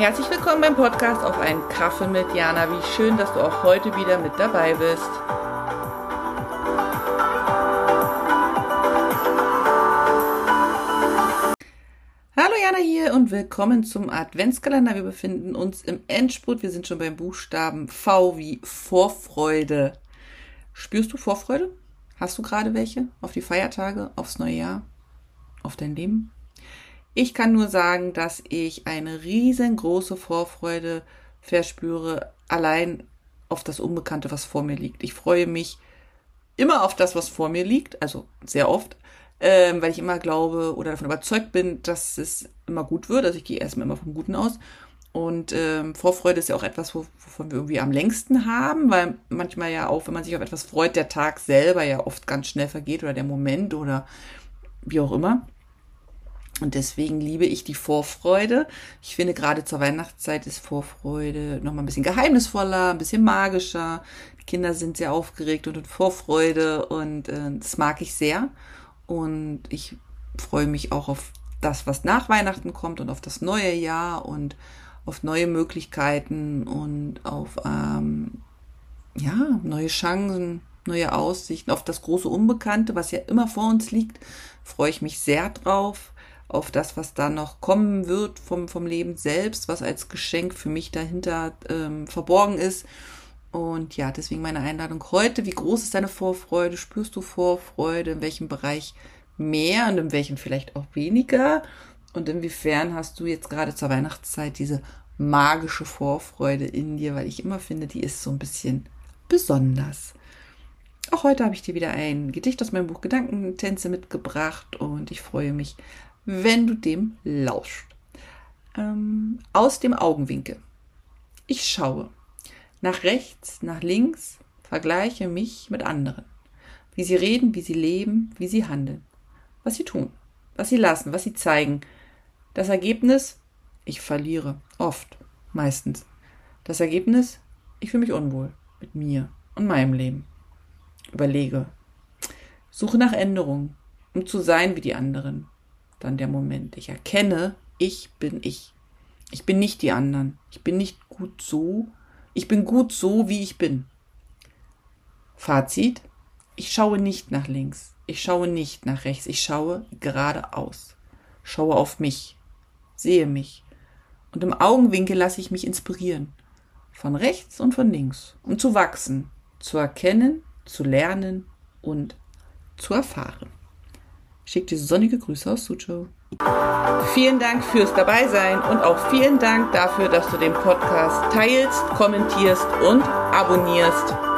Herzlich willkommen beim Podcast auf einen Kaffee mit Jana. Wie schön, dass du auch heute wieder mit dabei bist. Hallo Jana hier und willkommen zum Adventskalender. Wir befinden uns im Endspurt. Wir sind schon beim Buchstaben V wie Vorfreude. Spürst du Vorfreude? Hast du gerade welche? Auf die Feiertage, aufs neue Jahr, auf dein Leben? Ich kann nur sagen, dass ich eine riesengroße Vorfreude verspüre, allein auf das Unbekannte, was vor mir liegt. Ich freue mich immer auf das, was vor mir liegt, also sehr oft, ähm, weil ich immer glaube oder davon überzeugt bin, dass es immer gut wird. Also ich gehe erstmal immer vom Guten aus. Und ähm, Vorfreude ist ja auch etwas, wovon wir irgendwie am längsten haben, weil manchmal ja auch, wenn man sich auf etwas freut, der Tag selber ja oft ganz schnell vergeht oder der Moment oder wie auch immer. Und deswegen liebe ich die Vorfreude. Ich finde, gerade zur Weihnachtszeit ist Vorfreude nochmal ein bisschen geheimnisvoller, ein bisschen magischer. Die Kinder sind sehr aufgeregt und in Vorfreude und äh, das mag ich sehr. Und ich freue mich auch auf das, was nach Weihnachten kommt und auf das neue Jahr und auf neue Möglichkeiten und auf ähm, ja, neue Chancen, neue Aussichten, auf das große Unbekannte, was ja immer vor uns liegt, freue ich mich sehr drauf auf das, was da noch kommen wird vom, vom Leben selbst, was als Geschenk für mich dahinter ähm, verborgen ist. Und ja, deswegen meine Einladung heute. Wie groß ist deine Vorfreude? Spürst du Vorfreude? In welchem Bereich mehr und in welchem vielleicht auch weniger? Und inwiefern hast du jetzt gerade zur Weihnachtszeit diese magische Vorfreude in dir? Weil ich immer finde, die ist so ein bisschen besonders. Auch heute habe ich dir wieder ein Gedicht aus meinem Buch Gedankentänze mitgebracht und ich freue mich wenn du dem lauscht. Ähm, aus dem Augenwinkel. Ich schaue nach rechts, nach links, vergleiche mich mit anderen. Wie sie reden, wie sie leben, wie sie handeln. Was sie tun, was sie lassen, was sie zeigen. Das Ergebnis, ich verliere. Oft, meistens. Das Ergebnis, ich fühle mich unwohl mit mir und meinem Leben. Überlege. Suche nach Änderungen, um zu sein wie die anderen dann der Moment. Ich erkenne, ich bin ich. Ich bin nicht die anderen. Ich bin nicht gut so. Ich bin gut so, wie ich bin. Fazit. Ich schaue nicht nach links. Ich schaue nicht nach rechts. Ich schaue geradeaus. Schaue auf mich. Sehe mich. Und im Augenwinkel lasse ich mich inspirieren. Von rechts und von links. Um zu wachsen. Zu erkennen, zu lernen und zu erfahren. Schick dir sonnige Grüße aus Suzhou. Vielen Dank fürs Dabeisein und auch vielen Dank dafür, dass du den Podcast teilst, kommentierst und abonnierst.